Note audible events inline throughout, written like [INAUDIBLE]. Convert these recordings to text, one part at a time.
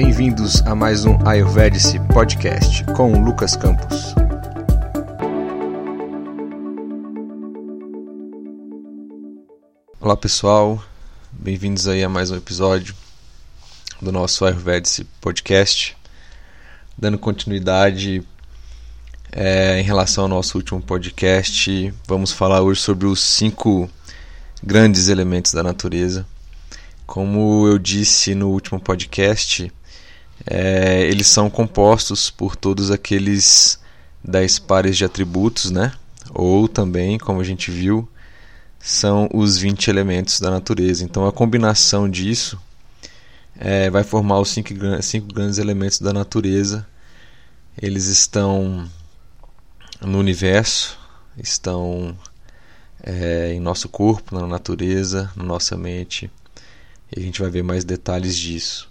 Bem-vindos a mais um Ayurvedic Podcast com Lucas Campos. Olá pessoal, bem-vindos aí a mais um episódio do nosso Ayurvedic Podcast, dando continuidade é, em relação ao nosso último podcast. Vamos falar hoje sobre os cinco grandes elementos da natureza. Como eu disse no último podcast, é, eles são compostos por todos aqueles dez pares de atributos, né? Ou também, como a gente viu, são os 20 elementos da natureza. Então a combinação disso é, vai formar os cinco, cinco grandes elementos da natureza. Eles estão no universo, estão é, em nosso corpo, na natureza, na nossa mente. E a gente vai ver mais detalhes disso.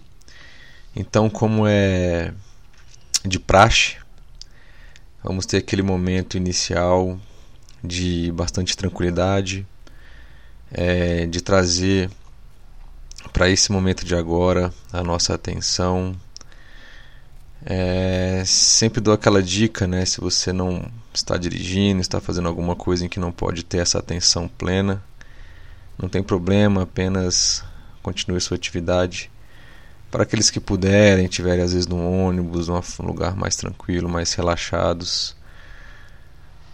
Então, como é de praxe, vamos ter aquele momento inicial de bastante tranquilidade, é, de trazer para esse momento de agora a nossa atenção. É, sempre dou aquela dica, né? Se você não está dirigindo, está fazendo alguma coisa em que não pode ter essa atenção plena, não tem problema, apenas continue sua atividade para aqueles que puderem, tiverem às vezes no ônibus, num lugar mais tranquilo, mais relaxados.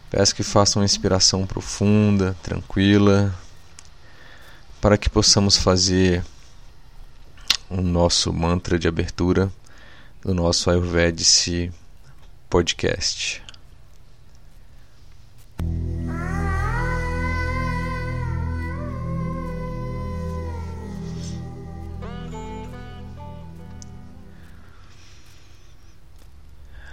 Peço que façam uma inspiração profunda, tranquila, para que possamos fazer o nosso mantra de abertura do nosso Ayurvedic podcast.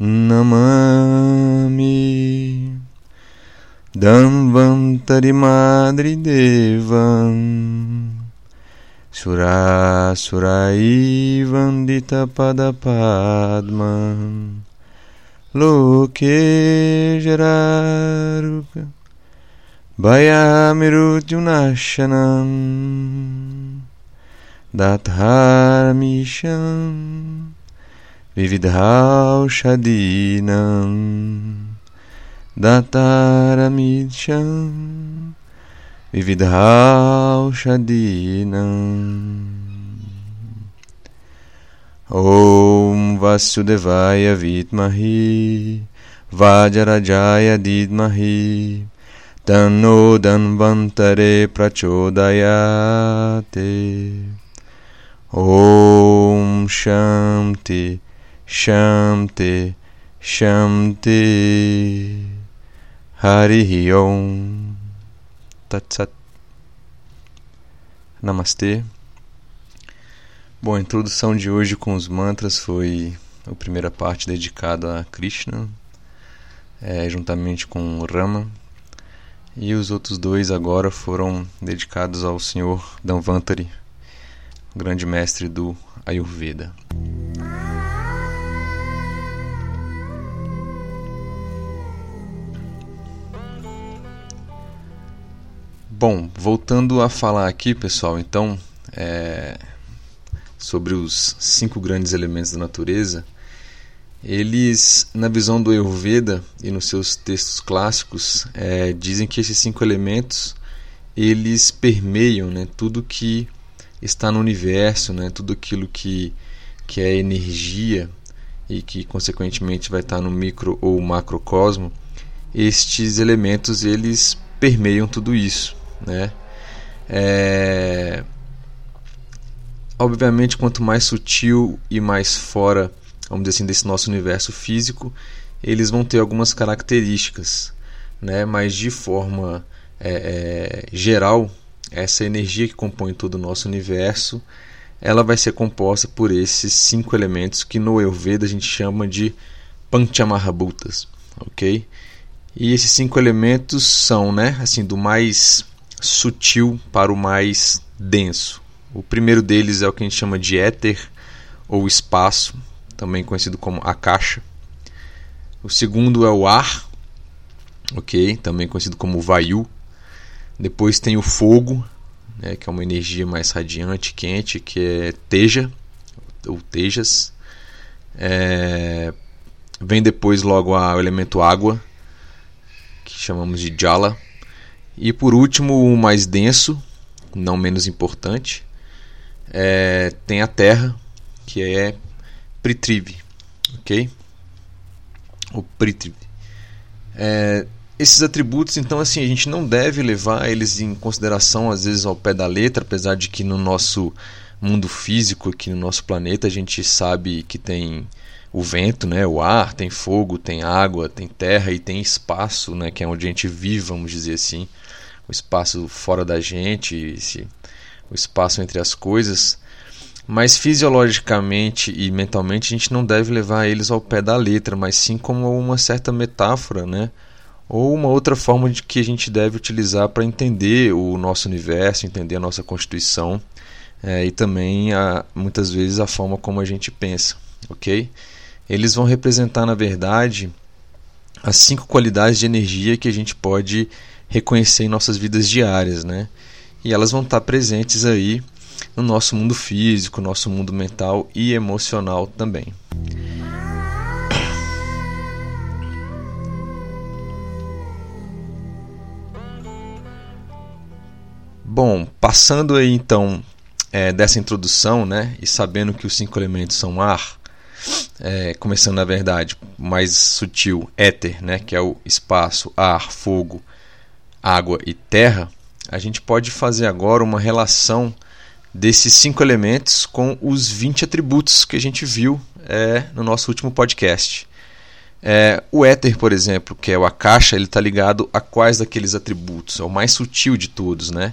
Namami. Danvantari Madri Devam Sura Surai Vandita Padapadma Loke Jararuka Bhayamirutyunashanam Datharmisham Vividhaushadinam Dataramicham Vividhaushadinam Om Vasudevaya Vitmahi Vajarajaya Didmahi Tanno Danvantare Prachodayate Om Shanti Shanti Shanti Hari Om. Tatsat Namastê. Bom, a introdução de hoje com os mantras foi a primeira parte dedicada a Krishna, é, juntamente com Rama, e os outros dois agora foram dedicados ao Senhor Danvantari, grande mestre do Ayurveda. Bom, voltando a falar aqui, pessoal, então, é, sobre os cinco grandes elementos da natureza, eles, na visão do Ayurveda e nos seus textos clássicos, é, dizem que esses cinco elementos eles permeiam né, tudo que está no universo, né, tudo aquilo que, que é energia e que consequentemente vai estar no micro ou macrocosmo, estes elementos eles permeiam tudo isso né? É... Obviamente, quanto mais sutil e mais fora, vamos dizer assim, desse nosso universo físico, eles vão ter algumas características, né? Mas de forma é, é, geral, essa energia que compõe todo o nosso universo, ela vai ser composta por esses cinco elementos que no Ayurveda a gente chama de Panchamahabhutas, ok? E esses cinco elementos são, né, assim, do mais sutil para o mais denso. O primeiro deles é o que a gente chama de éter ou espaço, também conhecido como a caixa. O segundo é o ar, ok, também conhecido como vayu. Depois tem o fogo, né, que é uma energia mais radiante, quente, que é teja ou tejas. É... Vem depois logo o elemento água, que chamamos de jala. E por último, o mais denso, não menos importante, é... tem a terra, que é Pritrivi, ok? O Pritrivi. É, esses atributos, então, assim, a gente não deve levar eles em consideração, às vezes, ao pé da letra, apesar de que no nosso mundo físico, aqui no nosso planeta, a gente sabe que tem o vento, né, o ar, tem fogo, tem água, tem terra e tem espaço, né, que é onde a gente vive, vamos dizer assim, o espaço fora da gente, esse, o espaço entre as coisas. Mas fisiologicamente e mentalmente a gente não deve levar eles ao pé da letra, mas sim como uma certa metáfora, né? ou uma outra forma de que a gente deve utilizar para entender o nosso universo, entender a nossa constituição é, e também a, muitas vezes a forma como a gente pensa, ok? Eles vão representar na verdade as cinco qualidades de energia que a gente pode reconhecer em nossas vidas diárias, né? E elas vão estar presentes aí no nosso mundo físico, nosso mundo mental e emocional também. Bom, passando aí então é, dessa introdução, né, e sabendo que os cinco elementos são ar, é, começando na verdade mais sutil, éter, né, que é o espaço, ar, fogo, água e terra, a gente pode fazer agora uma relação desses cinco elementos com os 20 atributos que a gente viu é, no nosso último podcast. É, o éter, por exemplo, que é o Akasha, ele está ligado a quais daqueles atributos? É o mais sutil de todos, né?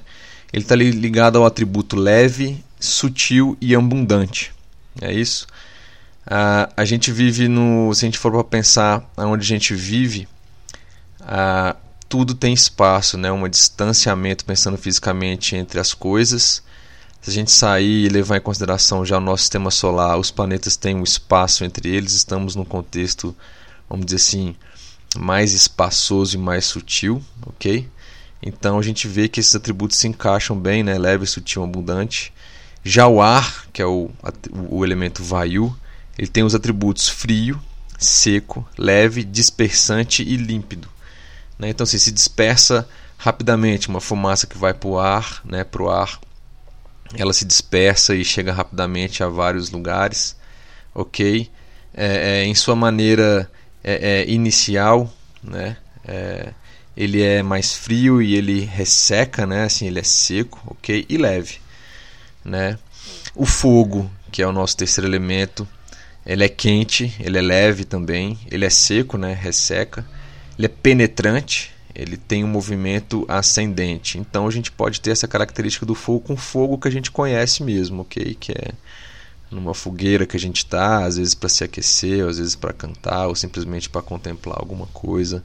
ele está ligado ao atributo leve, sutil e abundante. É isso? Uh, a gente vive no. Se a gente for para pensar onde a gente vive, uh, tudo tem espaço, né? um distanciamento, pensando fisicamente, entre as coisas. Se a gente sair e levar em consideração já o nosso sistema solar, os planetas têm um espaço entre eles, estamos num contexto, vamos dizer assim, mais espaçoso e mais sutil, ok? Então a gente vê que esses atributos se encaixam bem, né? leve, sutil, abundante. Já o ar, que é o, o elemento vayu, ele tem os atributos frio, seco, leve, dispersante e límpido. Né? Então assim, se dispersa rapidamente, uma fumaça que vai para o ar, né? Pro ar, ela se dispersa e chega rapidamente a vários lugares, ok? É, é, em sua maneira é, é inicial, né? É, ele é mais frio e ele resseca, né? Assim, ele é seco, ok? E leve, né? O fogo, que é o nosso terceiro elemento, ele é quente, ele é leve também, ele é seco, né? Resseca. Ele é penetrante, ele tem um movimento ascendente. Então a gente pode ter essa característica do fogo com fogo que a gente conhece mesmo, ok? Que é numa fogueira que a gente está, às vezes para se aquecer, às vezes para cantar, ou simplesmente para contemplar alguma coisa.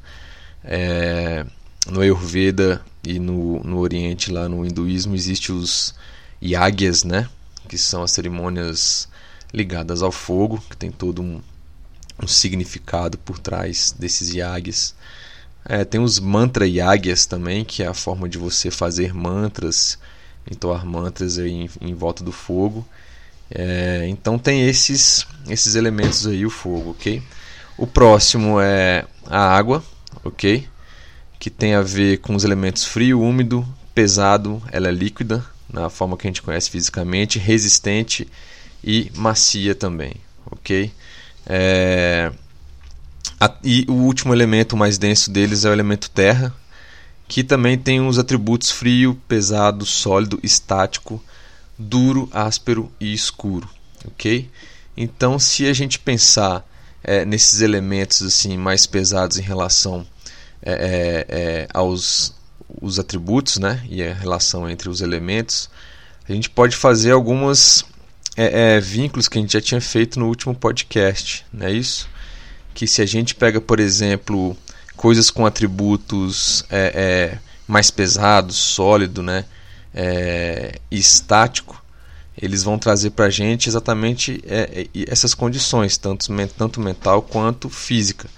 É, no Ayurveda e no, no Oriente, lá no hinduísmo, existem os yagyas, né? que são as cerimônias ligadas ao fogo, que tem todo um, um significado por trás desses yagyas. É, tem os mantra yagyas também, que é a forma de você fazer mantras, entoar mantras em, em volta do fogo. É, então tem esses, esses elementos aí, o fogo, ok? O próximo é a água, ok? Que tem a ver com os elementos frio, úmido, pesado, ela é líquida, na forma que a gente conhece fisicamente, resistente e macia também, ok? É... E o último elemento mais denso deles é o elemento terra, que também tem os atributos frio, pesado, sólido, estático, duro, áspero e escuro, ok? Então, se a gente pensar é, nesses elementos assim mais pesados em relação é, é, é, aos os atributos né, e a relação entre os elementos, a gente pode fazer algumas é, é, vínculos que a gente já tinha feito no último podcast, não é isso? Que se a gente pega, por exemplo, coisas com atributos é, é mais pesados, sólido, né? É, estático, eles vão trazer para a gente exatamente é, essas condições, tanto, tanto mental quanto física.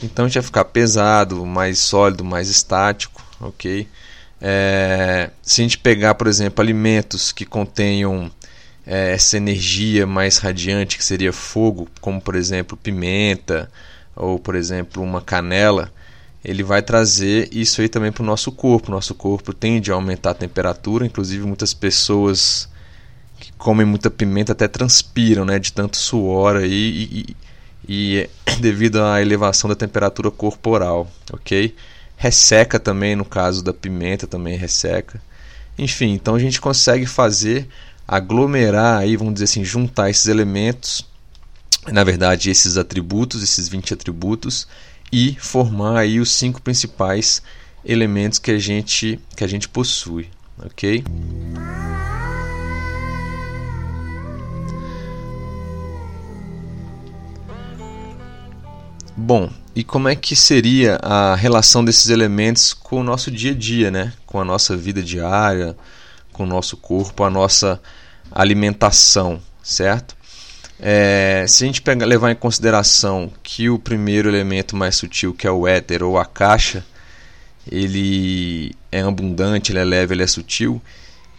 Então a gente vai ficar pesado, mais sólido, mais estático, ok? É, se a gente pegar, por exemplo, alimentos que contenham é, essa energia mais radiante, que seria fogo, como por exemplo pimenta ou por exemplo uma canela, ele vai trazer isso aí também para o nosso corpo. Nosso corpo tende a aumentar a temperatura, inclusive muitas pessoas que comem muita pimenta até transpiram, né, de tanto suor aí e, e, e [COUGHS] devido à elevação da temperatura corporal, ok? resseca também no caso da pimenta também resseca. Enfim, então a gente consegue fazer aglomerar aí, vamos dizer assim, juntar esses elementos, na verdade, esses atributos, esses 20 atributos e formar aí os cinco principais elementos que a gente que a gente possui, OK? Bom, e como é que seria a relação desses elementos com o nosso dia a dia, né? Com a nossa vida diária, com o nosso corpo, a nossa alimentação, certo? É, se a gente pega, levar em consideração que o primeiro elemento mais sutil, que é o éter ou a caixa, ele é abundante, ele é leve, ele é sutil,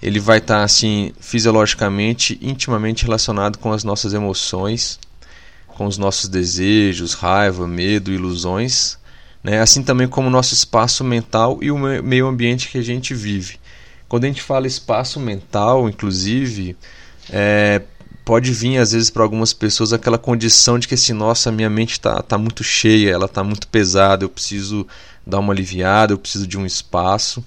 ele vai estar assim fisiologicamente intimamente relacionado com as nossas emoções com os nossos desejos, raiva, medo, ilusões, né? assim também como o nosso espaço mental e o meio ambiente que a gente vive. Quando a gente fala espaço mental, inclusive, é, pode vir às vezes para algumas pessoas aquela condição de que assim, nossa, minha mente está tá muito cheia, ela está muito pesada, eu preciso dar uma aliviada, eu preciso de um espaço.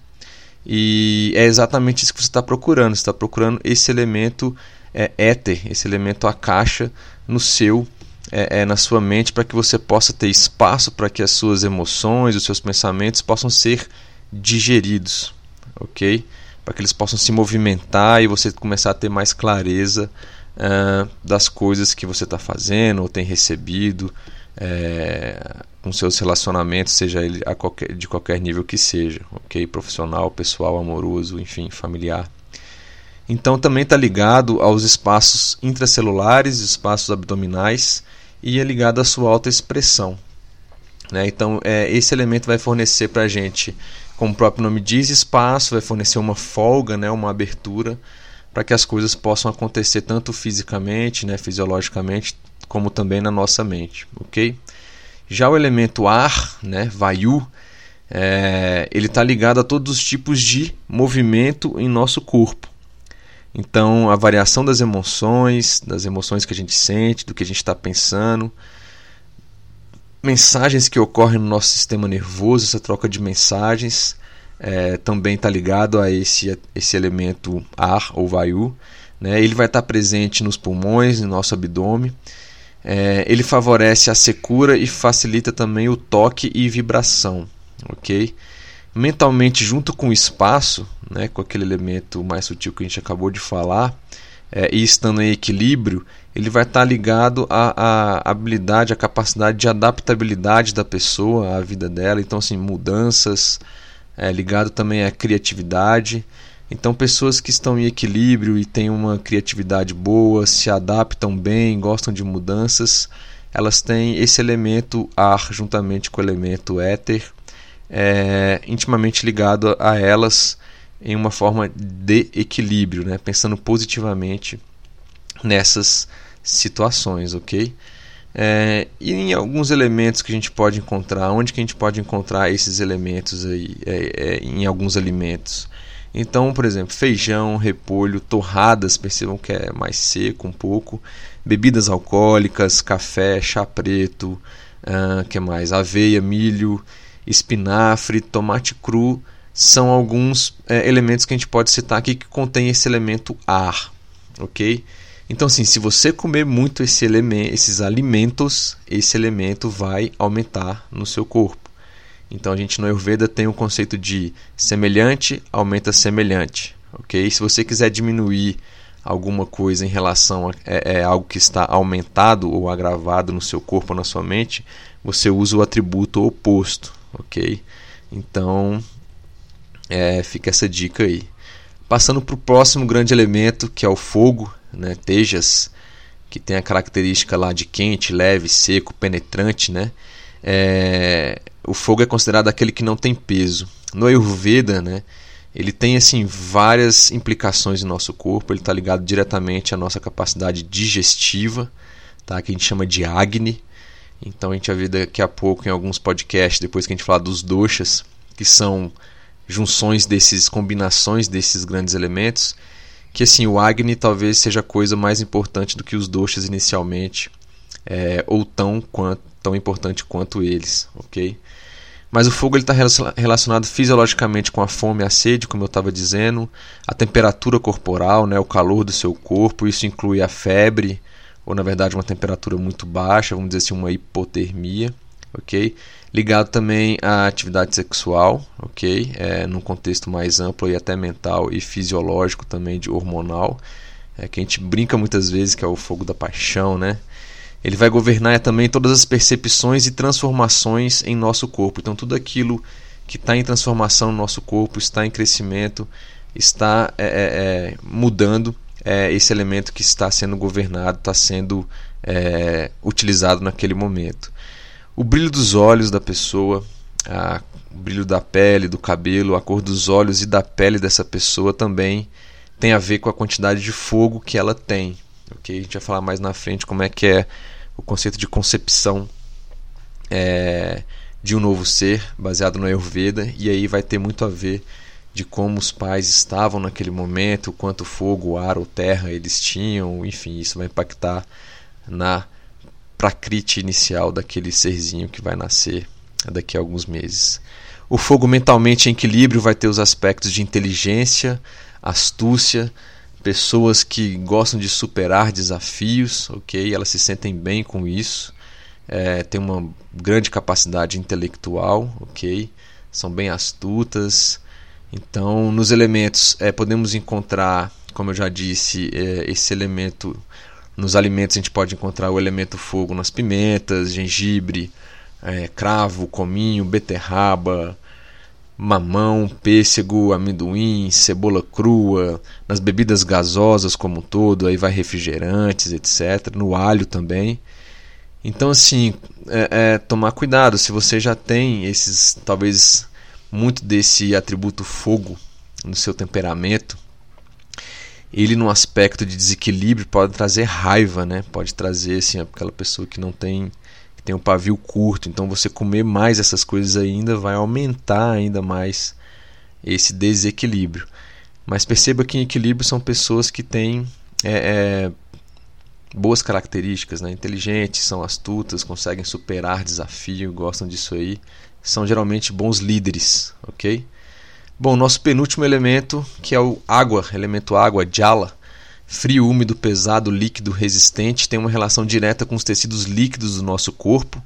E é exatamente isso que você está procurando. Você está procurando esse elemento é, éter, esse elemento a caixa no seu é, é, na sua mente para que você possa ter espaço para que as suas emoções, os seus pensamentos possam ser digeridos, ok? Para que eles possam se movimentar e você começar a ter mais clareza uh, das coisas que você está fazendo ou tem recebido é, com seus relacionamentos, seja ele qualquer, de qualquer nível que seja, ok? Profissional, pessoal, amoroso, enfim, familiar. Então também está ligado aos espaços intracelulares, espaços abdominais e é ligado à sua alta expressão. Né? Então, é, esse elemento vai fornecer para a gente, como o próprio nome diz, espaço, vai fornecer uma folga, né? uma abertura, para que as coisas possam acontecer tanto fisicamente, né? fisiologicamente, como também na nossa mente. ok? Já o elemento ar, né? Vayu, é, ele está ligado a todos os tipos de movimento em nosso corpo. Então, a variação das emoções, das emoções que a gente sente, do que a gente está pensando, mensagens que ocorrem no nosso sistema nervoso, essa troca de mensagens, é, também está ligado a esse, esse elemento ar ou vayu. Né? Ele vai estar tá presente nos pulmões, no nosso abdômen. É, ele favorece a secura e facilita também o toque e vibração. ok? mentalmente junto com o espaço, né, com aquele elemento mais sutil que a gente acabou de falar, é, e estando em equilíbrio, ele vai estar ligado à, à habilidade, à capacidade de adaptabilidade da pessoa à vida dela. Então, assim, mudanças, é, ligado também à criatividade. Então, pessoas que estão em equilíbrio e têm uma criatividade boa, se adaptam bem, gostam de mudanças, elas têm esse elemento ar juntamente com o elemento éter é, intimamente ligado a elas em uma forma de equilíbrio, né? pensando positivamente nessas situações, ok? É, e em alguns elementos que a gente pode encontrar, onde que a gente pode encontrar esses elementos aí, é, é, em alguns alimentos? Então, por exemplo, feijão, repolho, torradas, percebam que é mais seco um pouco, bebidas alcoólicas, café, chá preto, uh, que mais? Aveia, milho, espinafre, tomate cru são alguns é, elementos que a gente pode citar aqui que contém esse elemento ar, ok? Então, assim, se você comer muito esse elemento, esses alimentos, esse elemento vai aumentar no seu corpo. Então, a gente no Ayurveda tem o conceito de semelhante aumenta semelhante, ok? Se você quiser diminuir alguma coisa em relação a é, é, algo que está aumentado ou agravado no seu corpo ou na sua mente, você usa o atributo oposto, ok? Então, é, fica essa dica aí. Passando para o próximo grande elemento, que é o fogo, né? Tejas, que tem a característica lá de quente, leve, seco, penetrante, né? É, o fogo é considerado aquele que não tem peso. No Ayurveda, né? ele tem assim várias implicações no nosso corpo. Ele está ligado diretamente à nossa capacidade digestiva, tá? que a gente chama de Agni. Então a gente vai ver daqui a pouco em alguns podcasts, depois que a gente falar dos doshas, que são junções desses, combinações desses grandes elementos, que assim o Agni talvez seja a coisa mais importante do que os doshas inicialmente, é, ou tão, quanto, tão importante quanto eles, ok? Mas o fogo está relacionado fisiologicamente com a fome e a sede, como eu estava dizendo, a temperatura corporal, né, o calor do seu corpo, isso inclui a febre, ou na verdade uma temperatura muito baixa, vamos dizer assim, uma hipotermia, ok? Ligado também à atividade sexual, ok? É, num contexto mais amplo e até mental e fisiológico também, de hormonal, é, que a gente brinca muitas vezes que é o fogo da paixão, né? Ele vai governar também todas as percepções e transformações em nosso corpo. Então, tudo aquilo que está em transformação no nosso corpo, está em crescimento, está é, é, é, mudando, é esse elemento que está sendo governado, está sendo é, utilizado naquele momento. O brilho dos olhos da pessoa, a, o brilho da pele, do cabelo, a cor dos olhos e da pele dessa pessoa também tem a ver com a quantidade de fogo que ela tem. Okay? A gente vai falar mais na frente como é que é o conceito de concepção é, de um novo ser, baseado no Ayurveda, e aí vai ter muito a ver de como os pais estavam naquele momento, quanto fogo, ar ou terra eles tinham, enfim, isso vai impactar na prakriti inicial daquele serzinho que vai nascer daqui a alguns meses. O fogo mentalmente em equilíbrio vai ter os aspectos de inteligência, astúcia, pessoas que gostam de superar desafios, ok? Elas se sentem bem com isso, é, têm uma grande capacidade intelectual, ok? São bem astutas. Então, nos elementos é, podemos encontrar, como eu já disse, é, esse elemento nos alimentos a gente pode encontrar o elemento fogo nas pimentas, gengibre, é, cravo, cominho, beterraba, mamão, pêssego, amendoim, cebola crua, nas bebidas gasosas como um todo, aí vai refrigerantes, etc. No alho também. Então, assim, é, é, tomar cuidado. Se você já tem esses, talvez, muito desse atributo fogo no seu temperamento, ele, no aspecto de desequilíbrio, pode trazer raiva, né? Pode trazer, assim, aquela pessoa que não tem que tem um pavio curto, então você comer mais essas coisas ainda vai aumentar ainda mais esse desequilíbrio. Mas perceba que em equilíbrio são pessoas que têm é, é, boas características, né? inteligentes, são astutas, conseguem superar desafio, gostam disso aí, são geralmente bons líderes, ok? Bom, nosso penúltimo elemento, que é o água, elemento água, jala, Frio, úmido, pesado, líquido, resistente tem uma relação direta com os tecidos líquidos do nosso corpo,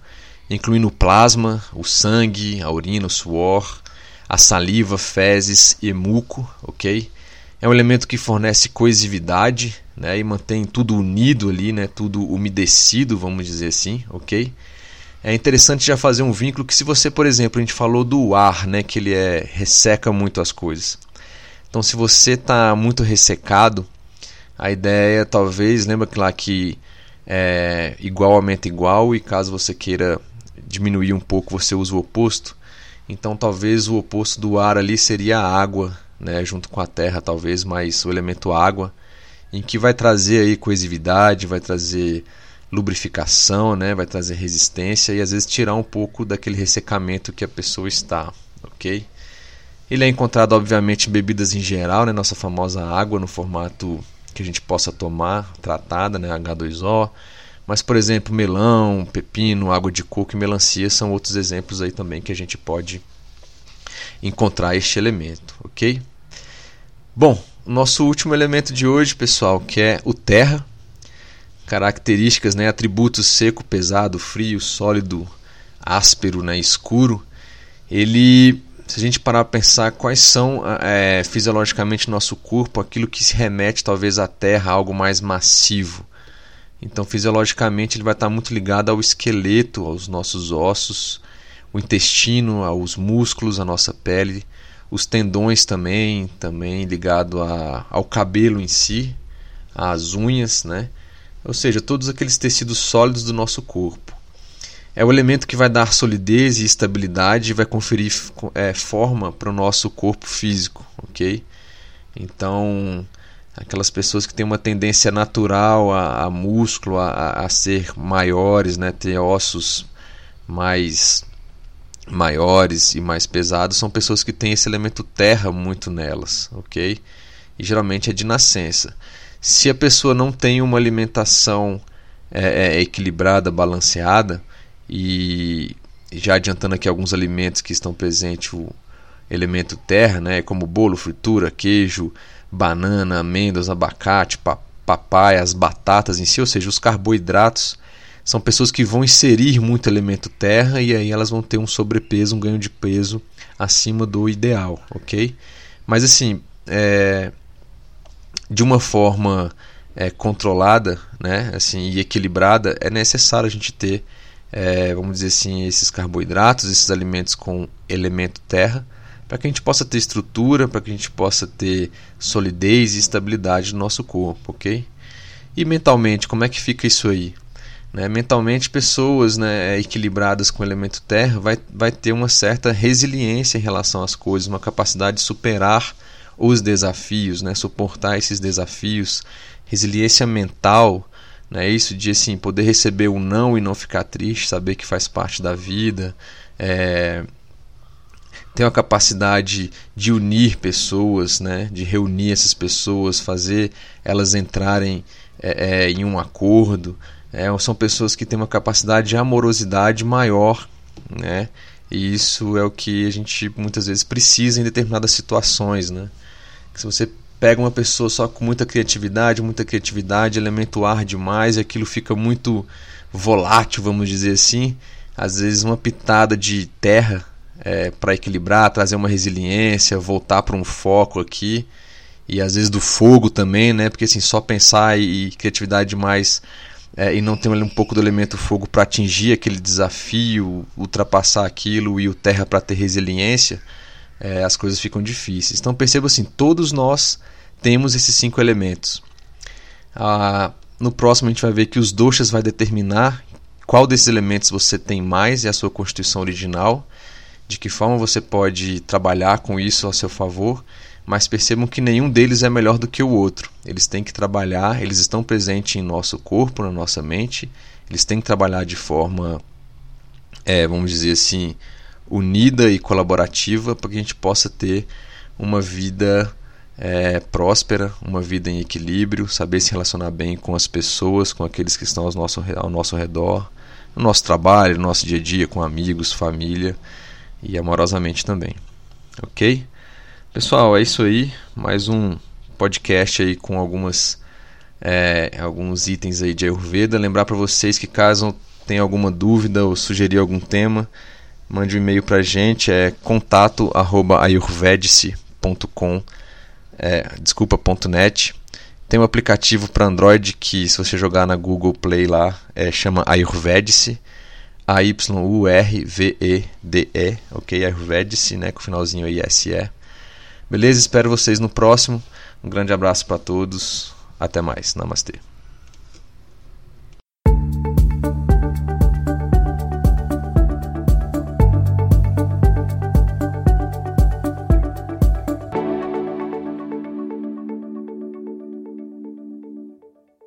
incluindo o plasma, o sangue, a urina, o suor, a saliva, fezes e muco, ok? É um elemento que fornece coesividade né, e mantém tudo unido ali, né, tudo umedecido, vamos dizer assim, ok? É interessante já fazer um vínculo que se você, por exemplo, a gente falou do ar, né, que ele é resseca muito as coisas. Então, se você está muito ressecado, a ideia, talvez, lembra que lá que é, igual aumenta igual e caso você queira diminuir um pouco, você usa o oposto. Então, talvez o oposto do ar ali seria a água, né, junto com a terra, talvez, mas o elemento água, em que vai trazer aí coesividade, vai trazer lubrificação, né, vai trazer resistência e às vezes tirar um pouco daquele ressecamento que a pessoa está, ok? Ele é encontrado, obviamente, em bebidas em geral, né, nossa famosa água no formato que a gente possa tomar tratada, né, H2O. Mas, por exemplo, melão, pepino, água de coco e melancia são outros exemplos aí também que a gente pode encontrar este elemento, ok? Bom, nosso último elemento de hoje, pessoal, que é o terra. Características, né, atributos seco, pesado, frio, sólido, áspero, né, escuro. Ele se a gente parar para pensar quais são é, fisiologicamente nosso corpo, aquilo que se remete talvez à terra, algo mais massivo. Então, fisiologicamente, ele vai estar muito ligado ao esqueleto, aos nossos ossos, o intestino, aos músculos, à nossa pele, os tendões também, também ligado a, ao cabelo em si, às unhas, né? Ou seja, todos aqueles tecidos sólidos do nosso corpo. É o elemento que vai dar solidez e estabilidade e vai conferir é, forma para o nosso corpo físico, ok? Então, aquelas pessoas que têm uma tendência natural a, a músculo, a, a, ser maiores, né, ter ossos mais maiores e mais pesados, são pessoas que têm esse elemento terra muito nelas, ok? E geralmente é de nascença. Se a pessoa não tem uma alimentação é, é, equilibrada, balanceada, e já adiantando aqui alguns alimentos que estão presentes, o elemento terra, né, como bolo, fritura, queijo, banana, amêndoas, abacate, papai, as batatas em si, ou seja, os carboidratos, são pessoas que vão inserir muito elemento terra e aí elas vão ter um sobrepeso, um ganho de peso acima do ideal, ok? Mas assim, é, de uma forma é, controlada, né, assim, e equilibrada, é necessário a gente ter, é, vamos dizer assim, esses carboidratos, esses alimentos com elemento terra, para que a gente possa ter estrutura, para que a gente possa ter solidez e estabilidade no nosso corpo, ok? E mentalmente, como é que fica isso aí? Né? Mentalmente, pessoas né, equilibradas com o elemento terra vai, vai ter uma certa resiliência em relação às coisas, uma capacidade de superar os desafios, né, suportar esses desafios, resiliência mental, né, isso de assim, poder receber o não e não ficar triste, saber que faz parte da vida, é, ter uma capacidade de unir pessoas, né, de reunir essas pessoas, fazer elas entrarem é, é, em um acordo. É, são pessoas que têm uma capacidade de amorosidade maior, né? E isso é o que a gente muitas vezes precisa em determinadas situações, né? Se você pega uma pessoa só com muita criatividade, muita criatividade, elemento ar demais, e aquilo fica muito volátil, vamos dizer assim. Às vezes uma pitada de terra é, para equilibrar, trazer uma resiliência, voltar para um foco aqui. E às vezes do fogo também, né? Porque assim, só pensar e, e criatividade demais é, e não ter um pouco do elemento fogo para atingir aquele desafio, ultrapassar aquilo e o terra para ter resiliência, é, as coisas ficam difíceis. Então perceba assim, todos nós temos esses cinco elementos. Ah, no próximo a gente vai ver que os doshas vai determinar qual desses elementos você tem mais e a sua constituição original, de que forma você pode trabalhar com isso a seu favor, mas percebam que nenhum deles é melhor do que o outro. Eles têm que trabalhar, eles estão presentes em nosso corpo, na nossa mente, eles têm que trabalhar de forma, é, vamos dizer assim, unida e colaborativa para que a gente possa ter uma vida é, próspera, uma vida em equilíbrio, saber se relacionar bem com as pessoas, com aqueles que estão ao nosso, ao nosso redor, no nosso trabalho, no nosso dia a dia, com amigos, família e amorosamente também. Ok? Pessoal, é isso aí. Mais um podcast aí com algumas é, alguns itens aí de Ayurveda. Lembrar para vocês que caso tenham alguma dúvida ou sugerir algum tema, mande um e-mail para a gente, é contato arroba ayurvedice.com é, desculpa, .net. Tem um aplicativo para Android que se você jogar na Google Play lá, é, chama Ayurvedice, A-Y-U-R-V-E-D-E, ok? Ayurvedice, né, com o finalzinho aí S-E. Beleza? Espero vocês no próximo. Um grande abraço para todos. Até mais. Namastê.